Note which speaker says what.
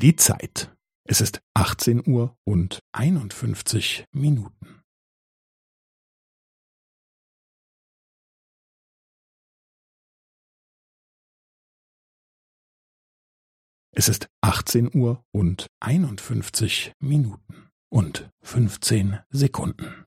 Speaker 1: Die Zeit. Es ist 18 Uhr und 51 Minuten. Es ist 18 Uhr und 51 Minuten und 15 Sekunden.